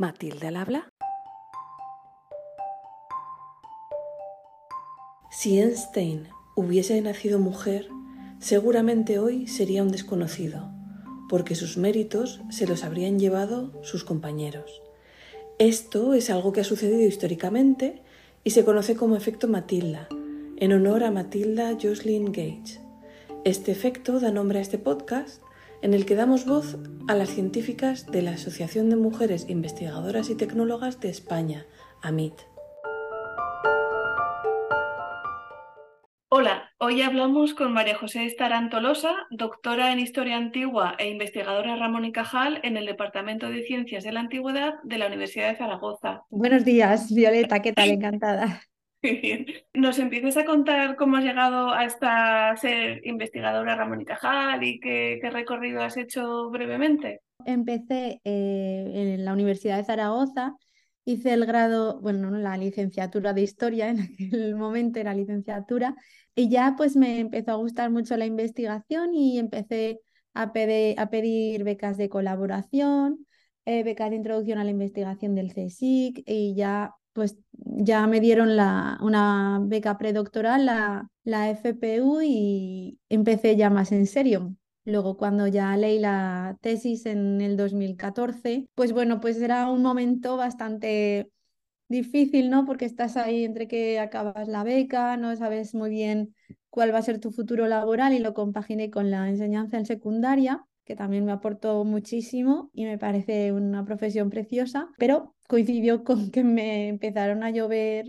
Matilde al habla. Si Einstein hubiese nacido mujer, seguramente hoy sería un desconocido, porque sus méritos se los habrían llevado sus compañeros. Esto es algo que ha sucedido históricamente y se conoce como efecto Matilda, en honor a Matilda Jocelyn Gage. Este efecto da nombre a este podcast en el que damos voz a las científicas de la Asociación de Mujeres Investigadoras y Tecnólogas de España, AMIT. Hola, hoy hablamos con María José Estarantolosa, doctora en Historia Antigua e investigadora Ramón y Cajal en el Departamento de Ciencias de la Antigüedad de la Universidad de Zaragoza. Buenos días, Violeta, ¿qué tal? Encantada. ¿Nos empieces a contar cómo has llegado hasta ser investigadora Ramón y Cajal y qué, recorrido has hecho brevemente? Empecé eh, en la Universidad de Zaragoza, hice el grado, bueno, la licenciatura de Historia, en aquel momento era licenciatura, y ya pues me empezó a gustar mucho la investigación y empecé a pedir, a pedir becas de colaboración, eh, becas de introducción a la investigación del CSIC y ya pues ya me dieron la, una beca predoctoral, la, la FPU, y empecé ya más en serio. Luego, cuando ya leí la tesis en el 2014, pues bueno, pues era un momento bastante difícil, ¿no? Porque estás ahí entre que acabas la beca, no sabes muy bien cuál va a ser tu futuro laboral y lo compaginé con la enseñanza en secundaria que también me aportó muchísimo y me parece una profesión preciosa, pero coincidió con que me empezaron a llover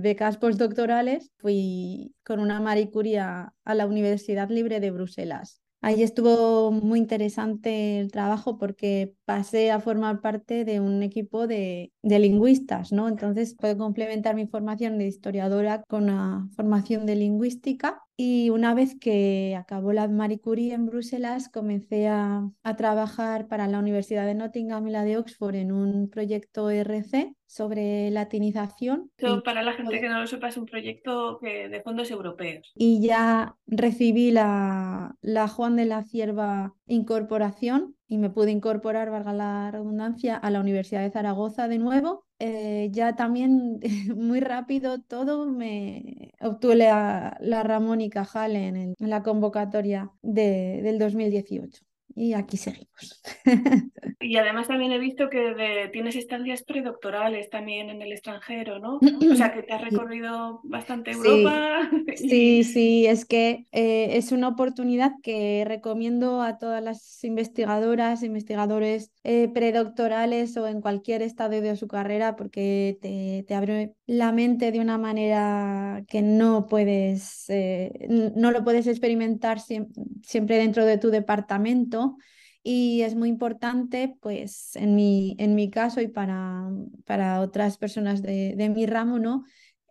becas postdoctorales. Fui con una Marie Curie a la Universidad Libre de Bruselas Ahí estuvo muy interesante el trabajo porque pasé a formar parte de un equipo de, lingüistas, ¿no? Entonces puedo complementar mi formación de historiadora con una formación de lingüística y una vez que acabó la Marie Curie en Bruselas, comencé a, a, trabajar para la Universidad de Nottingham y la de Oxford en un proyecto RC sobre latinización. para la gente que no lo sepa, es un proyecto de fondos europeos. Y ya recibí la, la Juan de la Cierva incorporación y me pude incorporar, valga la redundancia, a la Universidad de Zaragoza de nuevo. Eh, ya también muy rápido todo me obtuve la, la Ramón y Cajal en, en la convocatoria de, del 2018 y aquí seguimos. Y además también he visto que tienes estancias predoctorales también en el extranjero, ¿no? O sea, que te has recorrido bastante Europa. Sí, sí, es que eh, es una oportunidad que recomiendo a todas las investigadoras, investigadores eh, predoctorales o en cualquier estadio de su carrera porque te, te abre la mente de una manera que no puedes, eh, no lo puedes experimentar siempre dentro de tu departamento y es muy importante, pues en mi, en mi caso y para, para otras personas de, de mi ramo, ¿no?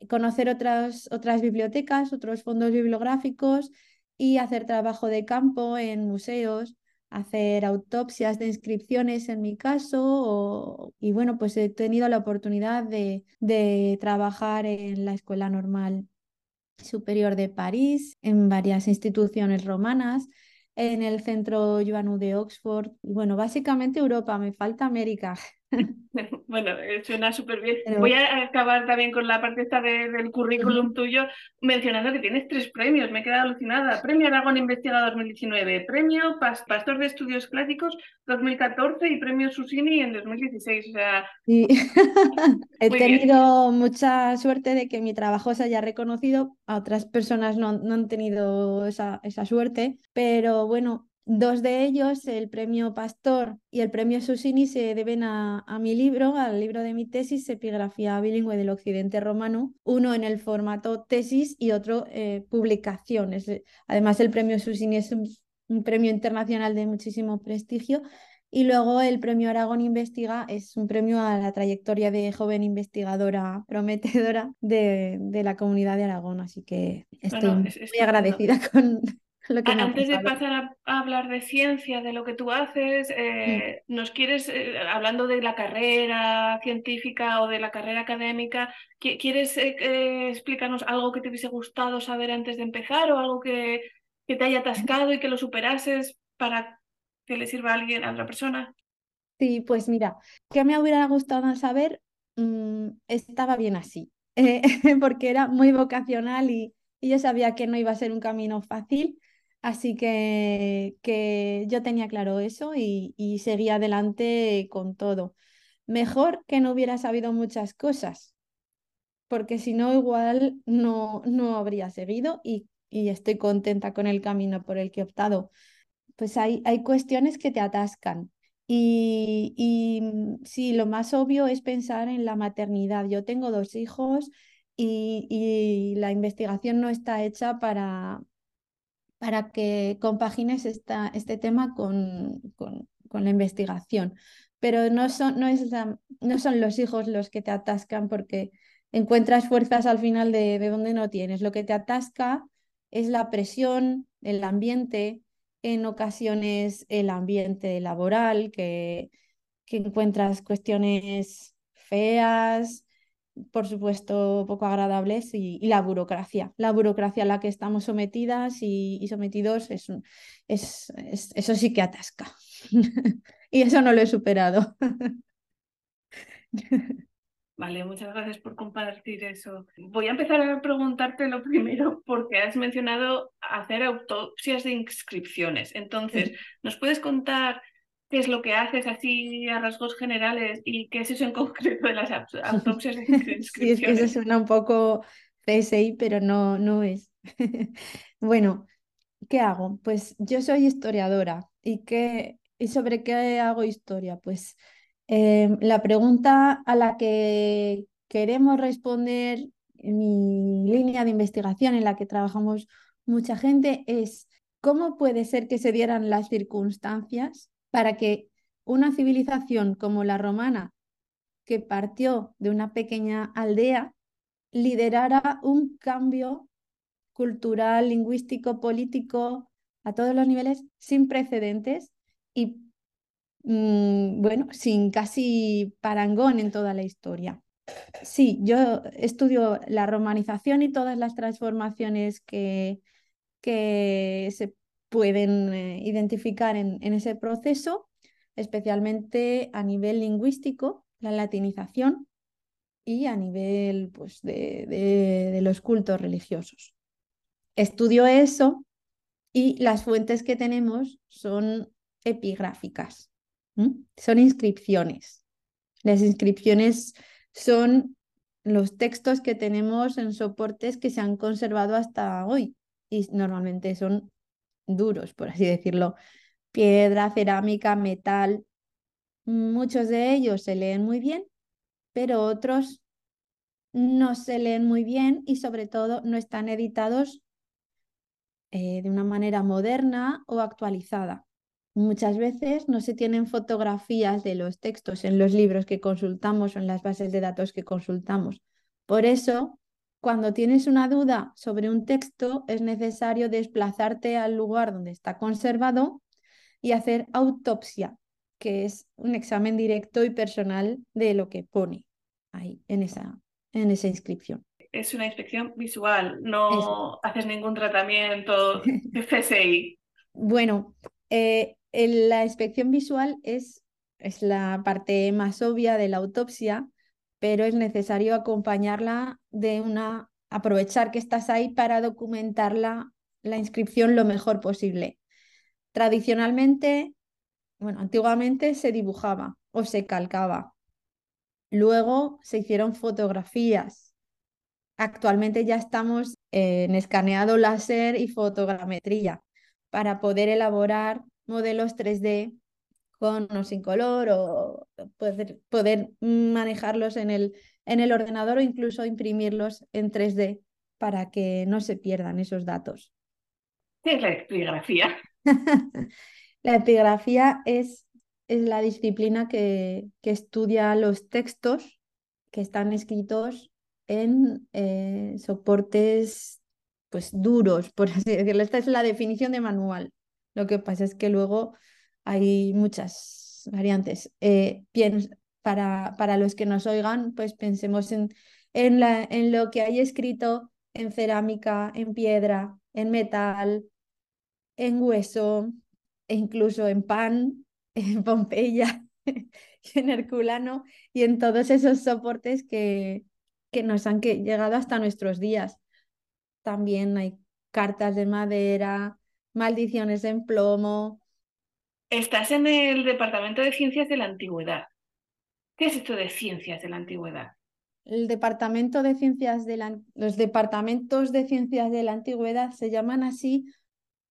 conocer otras, otras bibliotecas, otros fondos bibliográficos y hacer trabajo de campo en museos, hacer autopsias de inscripciones en mi caso y bueno, pues he tenido la oportunidad de, de trabajar en la Escuela Normal Superior de París, en varias instituciones romanas en el centro Joanu de Oxford. Bueno, básicamente Europa, me falta América. Bueno, suena súper bien. Voy a acabar también con la parte esta del currículum tuyo, mencionando que tienes tres premios. Me he quedado alucinada. Premio Aragón Investigador 2019, Premio Pastor de Estudios Clásicos 2014 y Premio Susini en 2016. O sea... He tenido mucha suerte de que mi trabajo se haya reconocido. A otras personas no, no han tenido esa, esa suerte, pero bueno, Dos de ellos, el premio Pastor y el premio Susini, se deben a, mi libro, al libro de mi tesis, Epigrafía bilingüe del Occidente Romano, uno en el formato tesis y otro eh, publicación. además, el premio Susini es un, premio internacional de muchísimo prestigio. Y luego el premio Aragón Investiga es un premio a la trayectoria de joven investigadora prometedora de, la comunidad de Aragón. Así que estoy muy agradecida con, antes de pasar a, hablar de ciencia, de lo que tú haces, eh, ¿nos quieres, eh, hablando de la carrera científica o de la carrera académica, ¿quieres eh, explicarnos algo que te hubiese gustado saber antes de empezar o algo que, que te haya atascado y que lo superases para que le sirva a alguien, a otra persona? Sí, pues mira, ¿qué me hubiera gustado saber? Mm, estaba bien así, eh, porque era muy vocacional y, yo sabía que no iba a ser un camino fácil, así que, que yo tenía claro eso y, y adelante con todo. Mejor que no hubiera sabido muchas cosas, porque si no, igual no, no habría seguido y, y estoy contenta con el camino por el que he optado. Pues hay, hay cuestiones que te atascan y, y mm, sí, lo más obvio es pensar en la maternidad. Yo tengo dos hijos y, y la investigación no está hecha para, para que compagines esta, este tema con, con, con, la investigación. Pero no son, no, es no son los hijos los que te atascan porque encuentras fuerzas al final de, de donde no tienes. Lo que te atasca es la presión, el ambiente, en ocasiones el ambiente laboral, que, que encuentras cuestiones feas, por supuesto poco agradables, y, la burocracia. La burocracia a la que estamos sometidas y, sometidos, es, es, eso sí que atasca. y eso no lo he superado. Vale, muchas gracias por compartir eso. Voy a empezar a preguntarte lo primero porque has mencionado hacer autopsias de inscripciones. Entonces, ¿nos puedes contar qué es lo que haces así a rasgos generales y qué es eso en concreto de las autopsias de inscripciones? Sí, es que eso suena un poco PSI, pero no, no es. bueno, ¿qué hago? Pues yo soy historiadora y, qué, ¿y sobre qué hago historia? Pues Em, la pregunta a la que queremos responder en mi línea de investigación en la que trabajamos mucha gente es cómo puede ser que se dieran las circunstancias para que una civilización como la romana, que partió de una pequeña aldea, liderara un cambio cultural, lingüístico, político a todos los niveles sin precedentes y Mm, bueno, sin casi parangón en toda la historia. Sí, yo estudio la romanización y todas las transformaciones que, que se pueden eh, identificar en, ese proceso, especialmente a nivel lingüístico, la latinización y a nivel pues, de, de los cultos religiosos. Estudio eso y las fuentes que tenemos son epigráficas. Son inscripciones. Las inscripciones son los textos que tenemos en soportes que se han conservado hasta hoy y normalmente son duros, por así decirlo. Piedra, cerámica, metal. Muchos de ellos se leen muy bien, pero otros no se leen muy bien y sobre todo no están editados eh, de una manera moderna o actualizada. Muchas veces no se tienen fotografías de los textos en los libros que consultamos o en las bases de datos que consultamos. Por eso, cuando tienes una duda sobre un texto, es necesario desplazarte al lugar donde está conservado y hacer autopsia, que es un examen directo y personal de lo que pone ahí en esa, en esa inscripción. Es una inspección visual, no haces ningún tratamiento CSI. bueno, eh, la inspección visual es, es la parte más obvia de la autopsia, pero es necesario acompañarla de una, aprovechar que estás ahí para documentar la, la inscripción lo mejor posible. Tradicionalmente, bueno, antiguamente se dibujaba o se calcaba. Luego se hicieron fotografías. Actualmente ya estamos en escaneado láser y fotogrametría para poder elaborar modelos 3D con o sin color o poder, poder manejarlos en el, en el ordenador o incluso imprimirlos en 3D para que no se pierdan esos datos. ¿Qué es la epigrafía? la epigrafía es, es la disciplina que, que, estudia los textos que están escritos en eh, soportes pues duros, por así decirlo. Esta es la definición de manual. Lo que pasa es que luego hay muchas variantes. Eh, para, para los que nos oigan, pues pensemos en, en, la, en lo que hay escrito en cerámica, en piedra, en metal, en hueso, e incluso en pan, en Pompeya. en Herculano y en todos esos soportes que, que nos han llegado hasta nuestros días. También hay cartas de madera, maldiciones en plomo. Estás en el Departamento de Ciencias de la Antigüedad. ¿Qué es esto de Ciencias de la Antigüedad? El departamento de ciencias de la, los departamentos de ciencias de la antigüedad se llaman así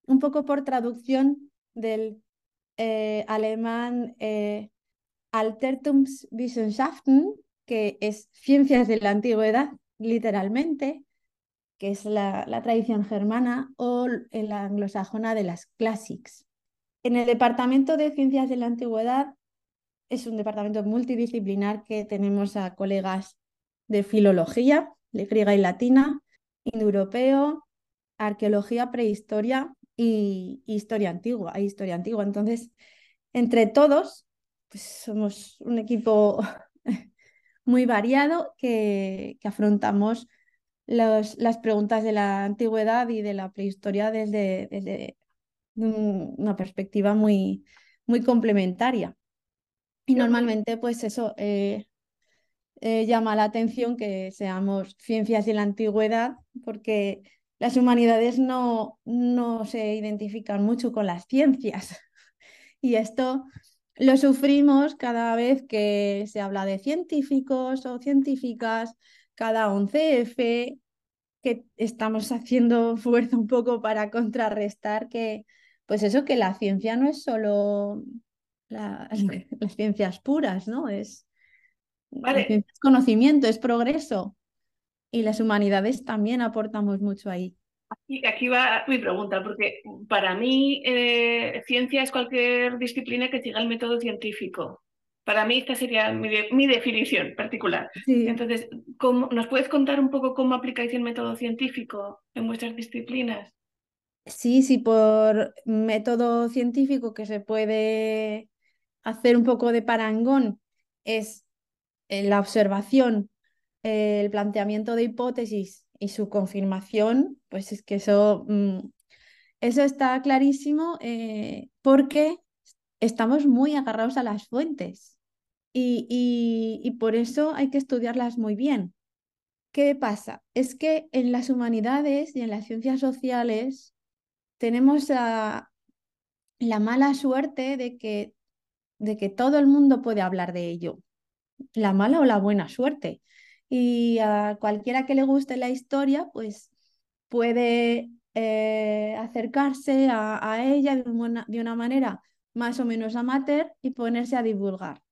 un poco por traducción del eh, alemán eh, Altertumswissenschaften, que es ciencias de la antigüedad, literalmente, que es la, la tradición germana, o la anglosajona de las classics. En el departamento de ciencias de la antigüedad es un departamento multidisciplinar que tenemos a colegas de filología, griega y latina, indoeuropeo, arqueología, prehistoria y historia antigua. Hay historia antigua. Entonces, entre todos, pues somos un equipo muy variado que, que afrontamos las preguntas de la antigüedad y de la prehistoria desde una perspectiva muy, muy complementaria. Y normalmente, pues eso, eh, eh, llama la atención que seamos ciencias de la antigüedad, porque las humanidades no, no se identifican mucho con las ciencias. Y esto lo sufrimos cada vez que se habla de científicos o científicas, cada 11F, que estamos haciendo fuerza un poco para contrarrestar que, pues eso, que la ciencia no es solo las ciencias puras, ¿no? Es, es conocimiento, es progreso. Y las humanidades también aportamos mucho ahí. Aquí, aquí va mi pregunta, porque para mí eh, ciencia es cualquier disciplina que siga el método científico. Para mí esta sería mi, definición particular. Entonces, ¿cómo, ¿nos puedes contar un poco cómo aplicáis el método científico en vuestras disciplinas? Sí, sí, por método científico que se puede hacer un poco de parangón es la observación, el planteamiento de hipótesis y su confirmación, pues es que eso, mm, eso está clarísimo eh, porque estamos muy agarrados a las fuentes y, y, por eso hay que estudiarlas muy bien. ¿Qué pasa? Es que en las humanidades y en las ciencias sociales tenemos la mala suerte de que, de que todo el mundo puede hablar de ello la mala o la buena suerte. Y a cualquiera que le guste la historia, pues puede eh, acercarse a, ella de una, de una manera más o menos amateur y ponerse a divulgar,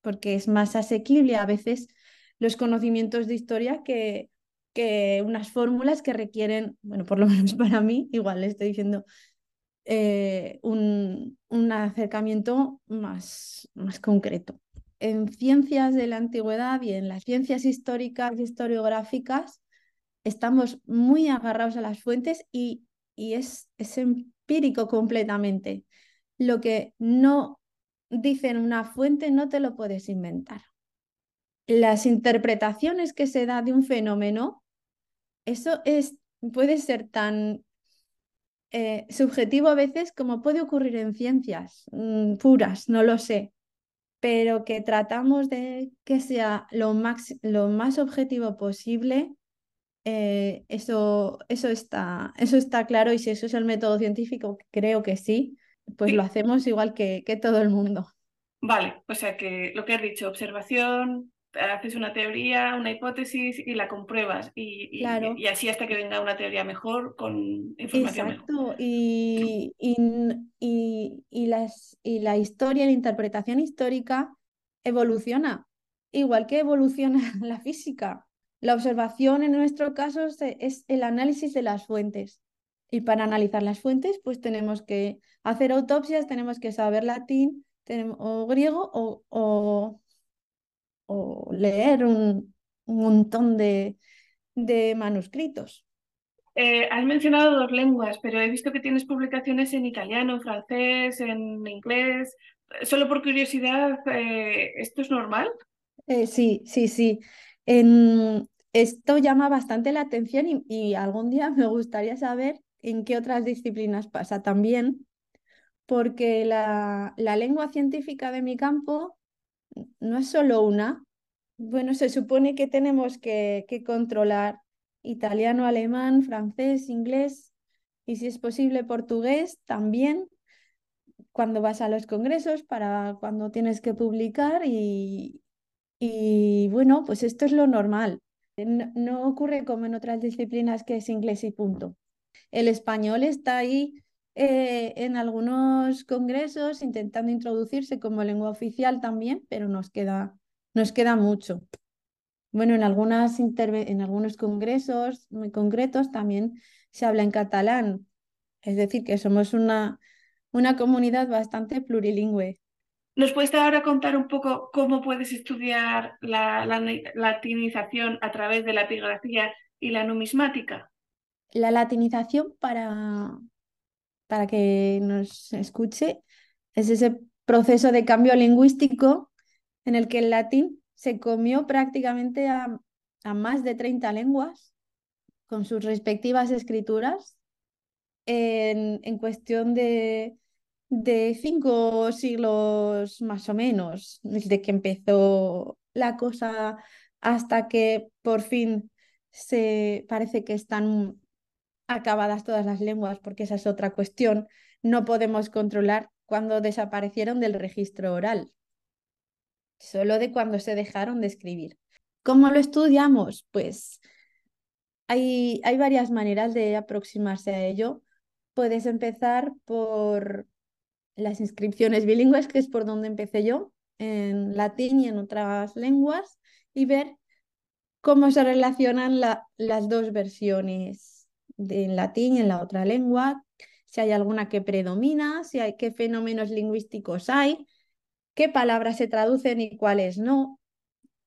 porque es más asequible a veces los conocimientos de historia que, que unas fórmulas que requieren, bueno, por lo menos para mí, igual le estoy diciendo, eh, un, un, acercamiento más, más concreto en ciencias de la antigüedad y en las ciencias históricas y historiográficas estamos muy agarrados a las fuentes y, y es, es empírico completamente. Lo que no dice en una fuente no te lo puedes inventar. Las interpretaciones que se da de un fenómeno, eso es, puede ser tan eh, subjetivo a veces como puede ocurrir en ciencias mm, puras, no lo sé pero que tratamos de que sea lo, lo más objetivo posible, eh, eso, eso, está, eso está claro y si eso es el método científico, creo que sí, pues lo hacemos igual que, que todo el mundo. Vale, o sea que lo que has dicho, observación, haces una teoría, una hipótesis y la compruebas. Y, claro. y, así hasta que venga una teoría mejor con información Exacto. Y, y, las, y la historia, la interpretación histórica evoluciona, igual que evoluciona la física. La observación en nuestro caso es el análisis de las fuentes. Y para analizar las fuentes, pues tenemos que hacer autopsias, tenemos que saber latín o griego o o leer un, montón de, manuscritos. Eh, has mencionado dos lenguas, pero he visto que tienes publicaciones en italiano, en francés, en inglés. Solo por curiosidad, eh, ¿esto es normal? Eh, sí, sí, sí. En... Esto llama bastante la atención y, y, algún día me gustaría saber en qué otras disciplinas pasa también, porque la, lengua científica de mi campo no es solo una. Bueno, se supone que tenemos que, que controlar italiano, alemán, francés, inglés y si es posible portugués también cuando vas a los congresos, para cuando tienes que publicar y, y bueno, pues esto es lo normal. No, ocurre como en otras disciplinas que es inglés y punto. El español está ahí eh, en algunos congresos intentando introducirse como lengua oficial también, pero nos queda, nos queda mucho. Bueno, en, algunas en algunos congresos muy concretos también se habla en catalán, es decir, que somos una, una comunidad bastante plurilingüe. ¿Nos puedes ahora contar un poco cómo puedes estudiar la, latinización a través de la epigrafía y la numismática? La latinización, para, para que nos escuche, es ese proceso de cambio lingüístico en el que el latín se comió prácticamente a, a más de 30 lenguas con sus respectivas escrituras en, en cuestión de, de cinco siglos más o menos, desde que empezó la cosa hasta que por fin se parece que están acabadas todas las lenguas, porque esa es otra cuestión, no podemos controlar cuando desaparecieron del registro oral, solo de cuando se dejaron de escribir. ¿Cómo lo estudiamos? Pues hay, hay varias maneras de aproximarse a ello. Puedes empezar por las inscripciones bilingües, que es por donde empecé yo, en latín y en otras lenguas, y ver cómo se relacionan las dos versiones en latín en la otra lengua, si hay alguna que predomina, si hay qué fenómenos lingüísticos hay, qué palabras se traducen y cuáles no.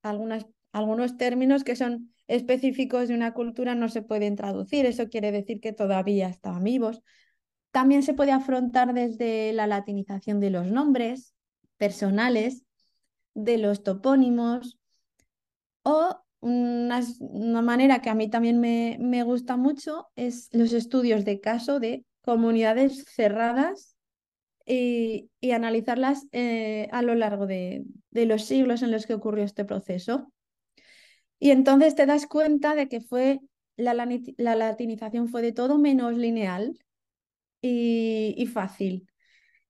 Algunos términos que son específicos de una cultura no se pueden traducir, eso quiere decir que todavía están vivos. También se puede afrontar desde la latinización de los nombres personales, de los topónimos o una, manera que a mí también me, me, gusta mucho es los estudios de caso de comunidades cerradas y, analizarlas eh, a lo largo de, de, los siglos en los que ocurrió este proceso. Y entonces te das cuenta de que fue la, la latinización fue de todo menos lineal y, fácil.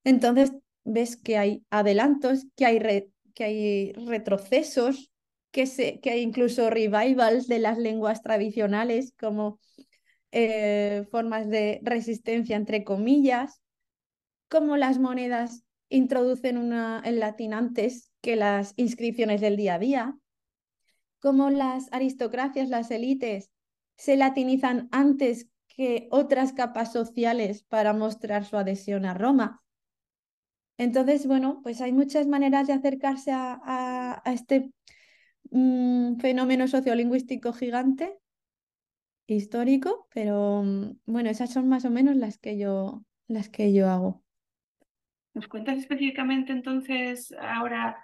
Entonces ves que hay adelantos, que hay, que hay retrocesos, que, se, que incluso revivals de las lenguas tradicionales como eh, formas de resistencia entre comillas, como las monedas introducen una, el latín antes que las inscripciones del día a día, como las aristocracias, las élites, se latinizan antes que otras capas sociales para mostrar su adhesión a Roma. Entonces, bueno, pues hay muchas maneras de acercarse a, este mm, fenómeno sociolingüístico gigante, histórico, pero mm, bueno, esas son más o menos las que yo, las que yo hago. ¿Nos cuentas específicamente entonces ahora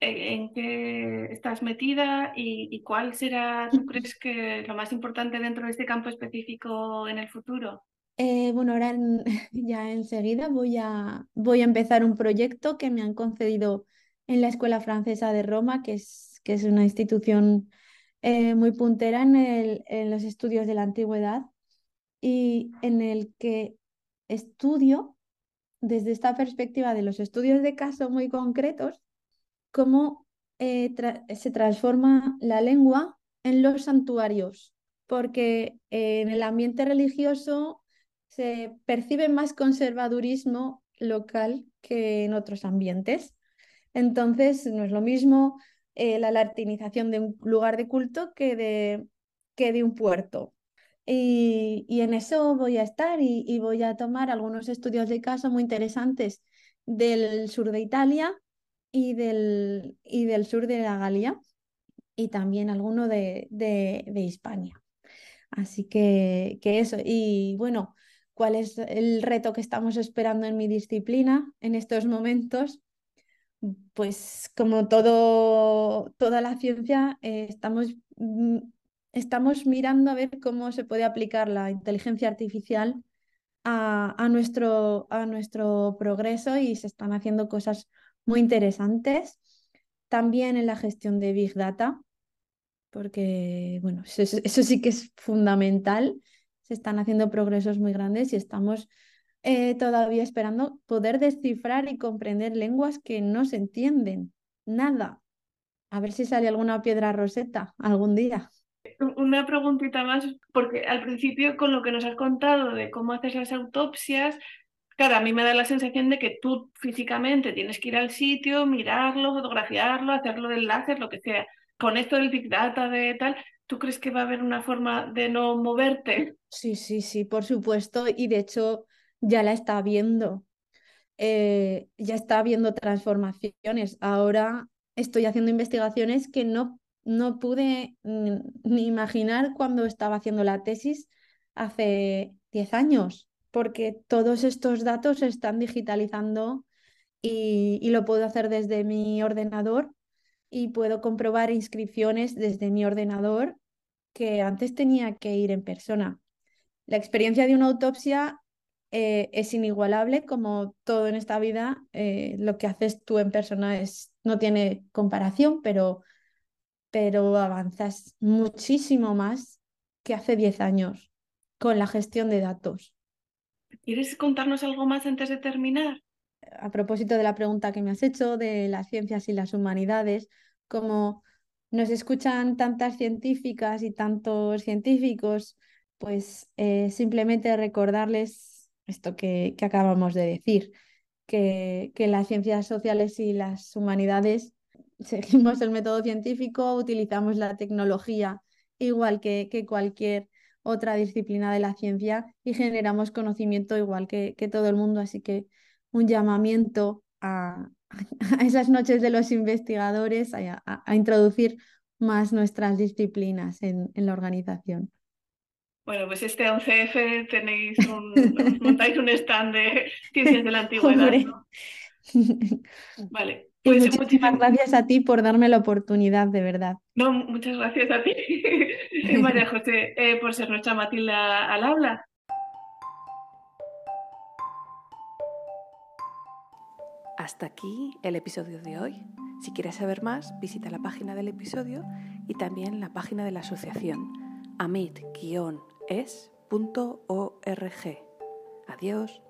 en qué estás metida y, cuál será, tú crees que lo más importante dentro de este campo específico en el futuro? Eh, bueno, ahora ya enseguida voy a, voy a empezar un proyecto que me han concedido en la Escuela Francesa de Roma, que es, que es una institución eh, muy puntera en, el, en los estudios de la antigüedad y en el que estudio desde esta perspectiva de los estudios de caso muy concretos cómo eh, se transforma la lengua en los santuarios, porque eh, en el ambiente religioso se percibe más conservadurismo local que en otros ambientes. Entonces, no es lo mismo eh, la latinización de un lugar de culto que de, que de un puerto. Y, en eso voy a estar y voy a tomar algunos estudios de caso muy interesantes del sur de Italia y del, y del sur de la Galia y también alguno de, de, de Hispania. Así que, que, eso. Y bueno, ¿cuál es el reto que estamos esperando en mi disciplina en estos momentos? Pues como todo, toda la ciencia, eh, estamos, mm, estamos mirando a ver cómo se puede aplicar la inteligencia artificial a, nuestro, a nuestro progreso y se están haciendo cosas muy interesantes. También en la gestión de Big Data, porque bueno, eso, sí que es fundamental. Se están haciendo progresos muy grandes y estamos eh, todavía esperando poder descifrar y comprender lenguas que no se entienden. Nada. A ver si sale alguna piedra roseta algún día. Una preguntita más, porque al principio con lo que nos has contado de cómo haces las autopsias, claro, a mí me da la sensación de que tú físicamente tienes que ir al sitio, mirarlo, fotografiarlo, hacerlo de enlaces, lo que sea. Con esto del Big Data, de tal, ¿tú crees que va a haber una forma de no moverte? Sí, sí, sí, por supuesto. Y de hecho ya la está viendo. Eh, ya está viendo transformaciones. Ahora estoy haciendo investigaciones que no no pude ni imaginar cuando estaba haciendo la tesis hace 10 años, porque todos estos datos se están digitalizando y, lo puedo hacer desde mi ordenador y puedo comprobar inscripciones desde mi ordenador que antes tenía que ir en persona. La experiencia de una autopsia eh, es inigualable, como todo en esta vida, eh, lo que haces tú en persona es, no tiene comparación, pero pero avanzas muchísimo más que hace 10 años con la gestión de datos. ¿Quieres contarnos algo más antes de terminar? A propósito de la pregunta que me has hecho de las ciencias y las humanidades, como nos escuchan tantas científicas y tantos científicos, pues eh, simplemente recordarles esto que, acabamos de decir, que, que las ciencias sociales y las humanidades seguimos el método científico, utilizamos la tecnología igual que, cualquier otra disciplina de la ciencia y generamos conocimiento igual que, todo el mundo. Así que un llamamiento a, a esas noches de los investigadores a, introducir más nuestras disciplinas en, la organización. Bueno, pues este 11F tenéis un, montáis un stand de ciencias de la antigüedad. Vale, pues muchísimas gracias a ti por darme la oportunidad, de verdad. No, muchas gracias a ti, María José, eh, por ser nuestra Matilda al habla. Hasta aquí el episodio de hoy. Si quieres saber más, visita la página del episodio y también la página de la asociación amit-es.org. Adiós.